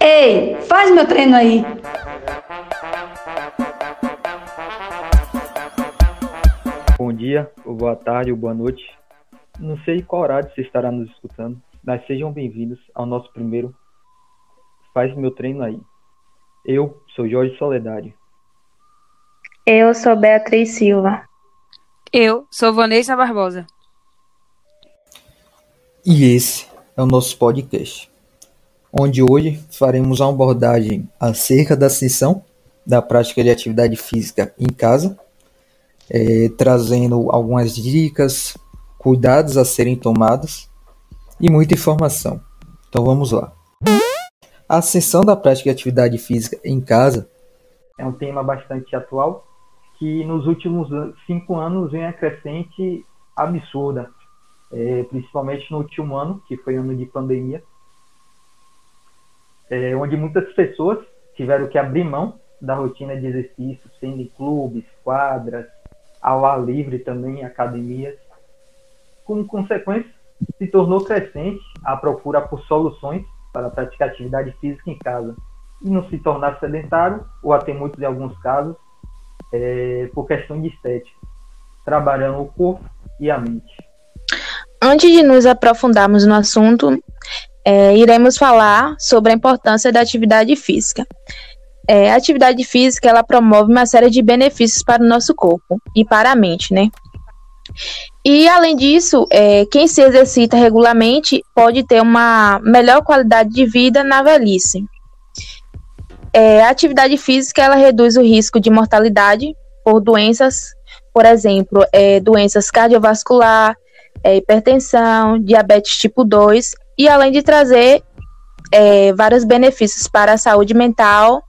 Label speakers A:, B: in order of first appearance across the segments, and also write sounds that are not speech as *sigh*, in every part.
A: Ei, faz meu treino aí.
B: Bom dia, ou boa tarde, ou boa noite. Não sei qual horário você estará nos escutando, mas sejam bem-vindos ao nosso primeiro Faz Meu Treino Aí. Eu sou Jorge Soledade.
C: Eu sou Beatriz Silva.
D: Eu sou Vanessa Barbosa.
E: E esse é o nosso podcast, onde hoje faremos uma abordagem acerca da sessão da prática de atividade física em casa, é, trazendo algumas dicas, cuidados a serem tomados e muita informação. Então vamos lá. A sessão da prática de atividade física em casa
B: é um tema bastante atual que nos últimos cinco anos vem a crescente absurda, é, principalmente no último ano, que foi ano de pandemia, é, onde muitas pessoas tiveram que abrir mão da rotina de exercício, sendo em clubes, quadras, ao ar livre também, academias. Como consequência, se tornou crescente a procura por soluções para praticar atividade física em casa e não se tornar sedentário, ou até muitos em alguns casos, é, por questão de estética, trabalhando o corpo e a mente.
C: Antes de nos aprofundarmos no assunto, é, iremos falar sobre a importância da atividade física. É, a atividade física ela promove uma série de benefícios para o nosso corpo e para a mente, né? E além disso, é, quem se exercita regularmente pode ter uma melhor qualidade de vida na velhice. É, a atividade física ela reduz o risco de mortalidade por doenças, por exemplo, é, doenças cardiovascular, é, hipertensão, diabetes tipo 2, e além de trazer é, vários benefícios para a saúde mental,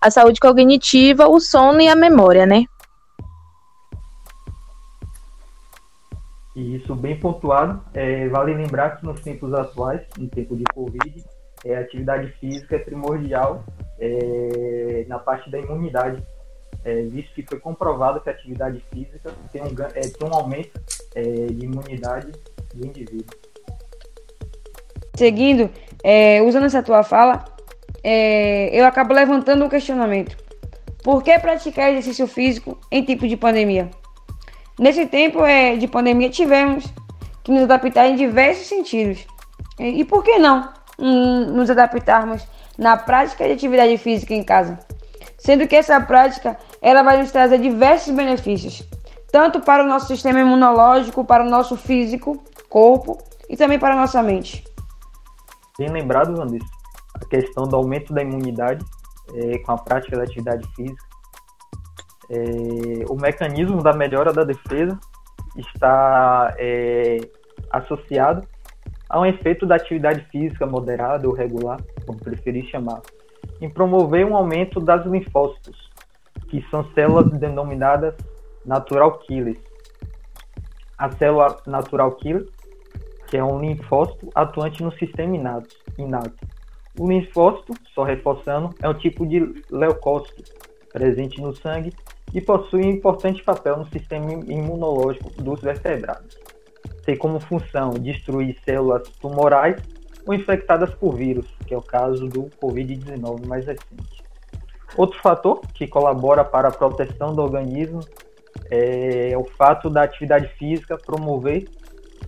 C: a saúde cognitiva, o sono e a memória, né?
B: E isso bem pontuado. É, vale lembrar que nos tempos atuais, no tempo de Covid, é, a atividade física é primordial é, na parte da imunidade, é, visto que foi comprovado que a atividade física tem um, é, tem um aumento é, de imunidade do indivíduo.
D: Seguindo, é, usando essa tua fala, eu acabo levantando um questionamento. Por que praticar exercício físico em tempo de pandemia? Nesse tempo de pandemia tivemos que nos adaptar em diversos sentidos. E por que não nos adaptarmos na prática de atividade física em casa, sendo que essa prática ela vai nos trazer diversos benefícios, tanto para o nosso sistema imunológico, para o nosso físico, corpo e também para a nossa mente.
B: Bem lembrado, Vanessa, a questão do aumento da imunidade é, com a prática da atividade física. É, o mecanismo da melhora da defesa está é, associado há um efeito da atividade física moderada ou regular, como preferir chamar, em promover um aumento das linfócitos, que são células denominadas natural killers. A célula natural killer, que é um linfócito atuante no sistema inato. inato. O linfócito, só reforçando, é um tipo de leucócito presente no sangue e possui um importante papel no sistema imunológico dos vertebrados tem como função destruir células tumorais ou infectadas por vírus, que é o caso do Covid-19 mais recente. Outro fator que colabora para a proteção do organismo é o fato da atividade física promover,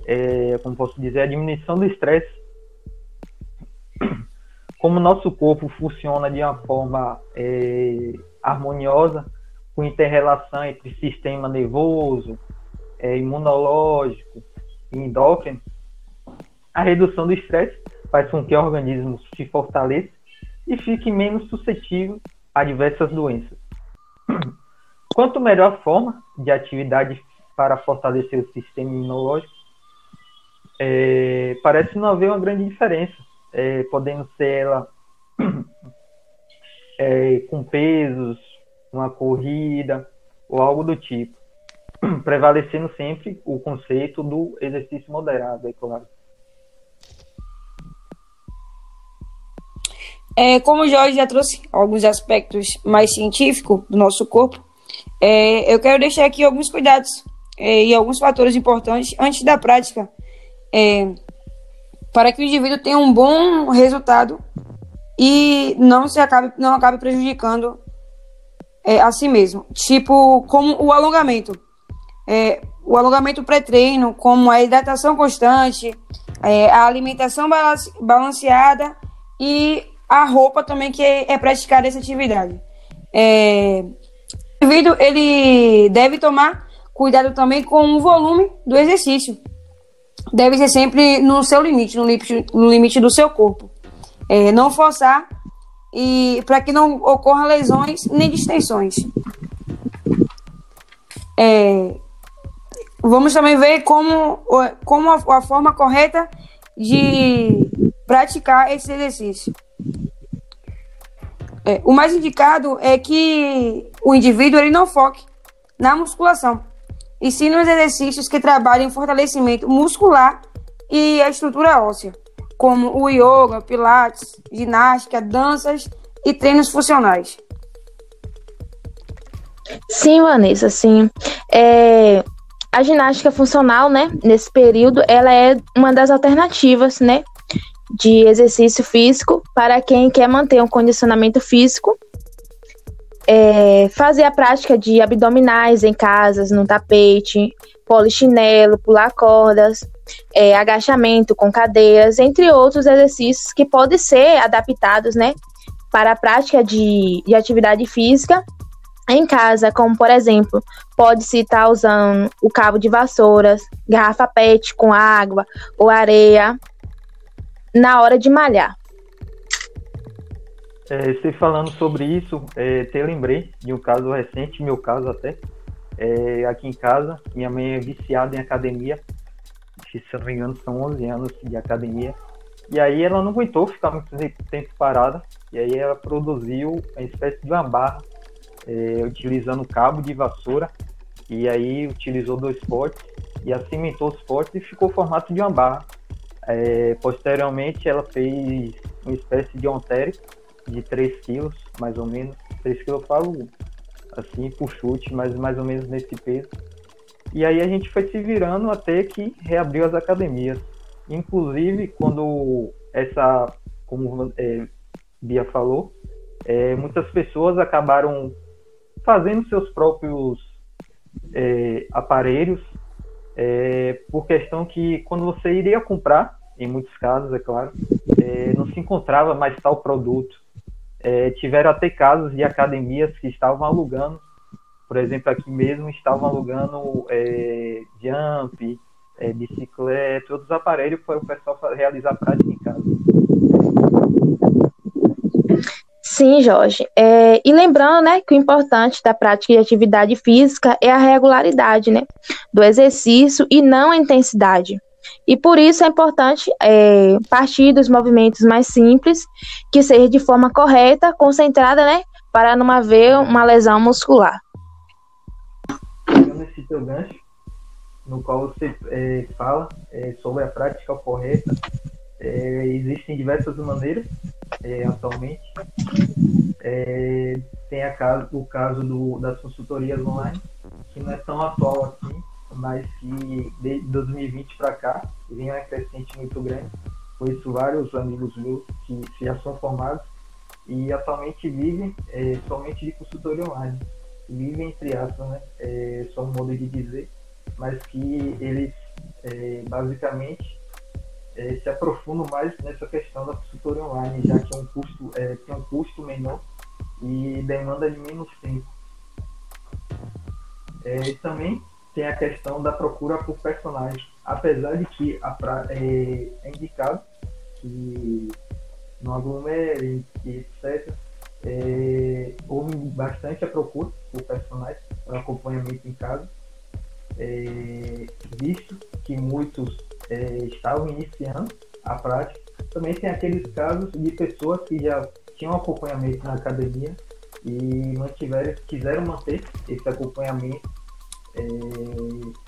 B: é, como posso dizer, a diminuição do estresse. Como nosso corpo funciona de uma forma é, harmoniosa, com inter-relação entre sistema nervoso, é, imunológico, endócrino, a redução do estresse faz com que o organismo se fortaleça e fique menos suscetível a diversas doenças. Quanto melhor a forma de atividade para fortalecer o sistema imunológico, é, parece não haver uma grande diferença, é, podendo ser ela *clears throat* é, com pesos, uma corrida ou algo do tipo. *clears throat* prevalecendo sempre o conceito do exercício moderado, é claro.
D: É, como o Jorge já trouxe alguns aspectos mais científicos do nosso corpo, é, eu quero deixar aqui alguns cuidados é, e alguns fatores importantes antes da prática é, para que o indivíduo tenha um bom resultado e não se acabe, não acabe prejudicando é, a si mesmo. Tipo, como o alongamento. É, o alongamento pré-treino, como a hidratação constante, é, a alimentação balanceada e a roupa também que é, é praticada essa atividade. É, o indivíduo ele deve tomar cuidado também com o volume do exercício. Deve ser sempre no seu limite, no limite, no limite do seu corpo. É, não forçar e para que não ocorram lesões nem distensões. É, vamos também ver como, como a, a, forma correta de praticar esse exercício. É, o mais indicado é que o indivíduo ele não foque na musculação, e sim nos exercícios que trabalhem o fortalecimento muscular e a estrutura óssea como o yoga, pilates, ginástica, danças e treinos funcionais.
C: Sim, Vanessa, sim. É, a ginástica funcional, né, nesse período, ela é uma das alternativas, né, de exercício físico para quem quer manter um condicionamento físico. É, fazer a prática de abdominais em casas, no tapete, polichinelo, pular cordas, é, agachamento com cadeiras, entre outros exercícios que podem ser adaptados, né, para a prática de, de atividade física em casa, como por exemplo, pode-se estar usando o cabo de vassouras, garrafa PET com água ou areia na hora de malhar.
B: É, você falando sobre isso, é, até lembrei de um caso recente, meu caso até, é, aqui em casa, minha mãe é viciada em academia, se eu não me engano são 11 anos de academia, e aí ela não aguentou ficar muito tempo parada, e aí ela produziu uma espécie de uma barra, é, utilizando cabo de vassoura, e aí utilizou dois potes, e acimentou os potes e ficou o formato de uma barra. É, posteriormente ela fez uma espécie de ontério de 3 quilos, mais ou menos, 3 quilos eu falo assim, por chute, mas mais ou menos nesse peso. E aí a gente foi se virando até que reabriu as academias. Inclusive, quando essa, como é, Bia falou, é, muitas pessoas acabaram fazendo seus próprios é, aparelhos, é, por questão que quando você iria comprar, em muitos casos, é claro, é, não se encontrava mais tal produto. É, tiveram até casos de academias que estavam alugando, por exemplo, aqui mesmo estavam alugando é, jump, é, bicicleta, outros aparelhos para o pessoal realizar prática em casa.
C: Sim, Jorge. É, e lembrando, né, que o importante da prática de atividade física é a regularidade, né, do exercício e não a intensidade. E por isso é importante é, partir dos movimentos mais simples, que seja de forma correta, concentrada, né? Para não haver uma lesão muscular.
B: Esse teu gancho, no qual você é, fala é, sobre a prática correta, é, existem diversas maneiras é, atualmente. É, tem a caso, o caso do, das consultorias online, que não é tão atual assim, mas que de 2020 para cá vem uma crescente muito grande. Conheço vários amigos meus que já são formados e atualmente vivem é, somente de consultoria online. Vivem, entre aspas, né? É, só um modo de dizer, mas que eles é, basicamente é, se aprofundam mais nessa questão da consultoria online, já que é um custo, é, tem um custo menor e demanda de menos tempo. É, também tem a questão da procura por personagem. Apesar de que pra, é, é, indicado que no aglomere, etc., é, houve bastante a procura por personagens para acompanhamento em casa, é, visto que muitos é, estavam iniciando a prática. Também tem aqueles casos de pessoas que já tinham acompanhamento na academia e mantiveram, quiseram manter esse acompanhamento é...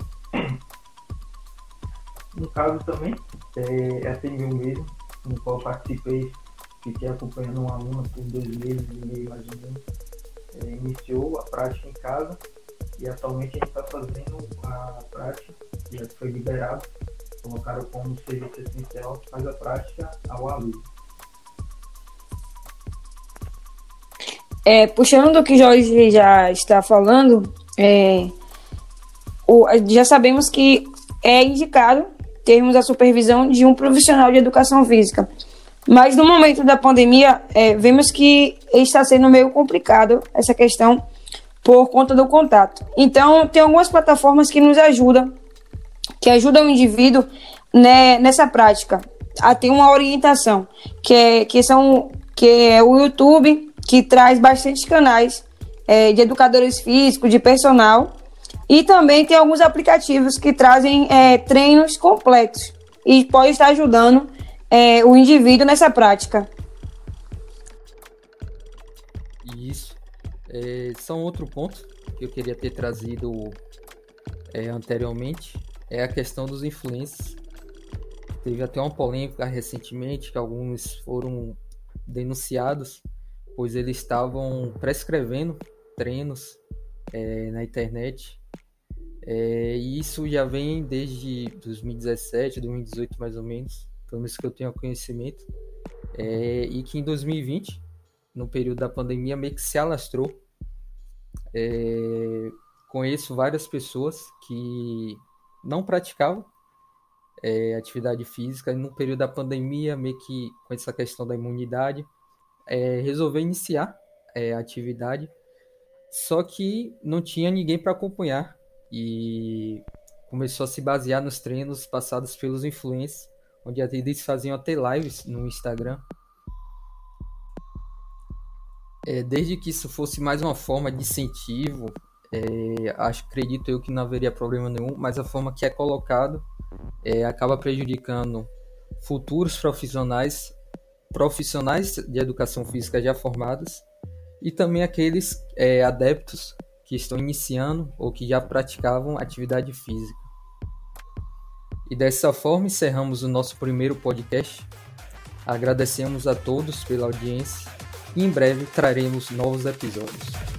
B: No caso também, é, é um mesmo, no qual participei, fiquei acompanhando um aluno por dois meses e meio mais ou menos. É, iniciou a prática em casa e atualmente a gente está fazendo a prática, já foi liberado, colocaram como serviço essencial, faz a prática ao aluno.
D: É, puxando do que Jorge já está falando, é, o, já sabemos que é indicado termos a supervisão de um profissional de educação física. Mas no momento da pandemia, é, vemos que está sendo meio complicado essa questão por conta do contato. Então, tem algumas plataformas que nos ajudam, que ajudam o indivíduo né, nessa prática a ter uma orientação, que, é, que são que é o YouTube, que traz bastante canais é, de educadores físicos, de personal, e também tem alguns aplicativos que trazem é, treinos completos e pode estar ajudando é, o indivíduo nessa prática.
B: Isso. É, um outro ponto que eu queria ter trazido é, anteriormente é a questão dos influencers. Teve até uma polêmica recentemente que alguns foram denunciados, pois eles estavam prescrevendo treinos é, na internet. É, e isso já vem desde 2017, 2018 mais ou menos, pelo menos que eu tenho conhecimento. É, e que em 2020, no período da pandemia, meio que se alastrou. É, conheço várias pessoas que não praticavam é, atividade física e no período da pandemia, meio que com essa questão da imunidade, é, resolveu iniciar é, a atividade, só que não tinha ninguém para acompanhar e começou a se basear nos treinos passados pelos influencers, onde eles faziam até lives no Instagram. É, desde que isso fosse mais uma forma de incentivo, é, acho, acredito eu que não haveria problema nenhum, mas a forma que é colocado é, acaba prejudicando futuros profissionais, profissionais de educação física já formados e também aqueles é, adeptos que estão iniciando ou que já praticavam atividade física. E dessa forma encerramos o nosso primeiro podcast. Agradecemos a todos pela audiência e em breve traremos novos episódios.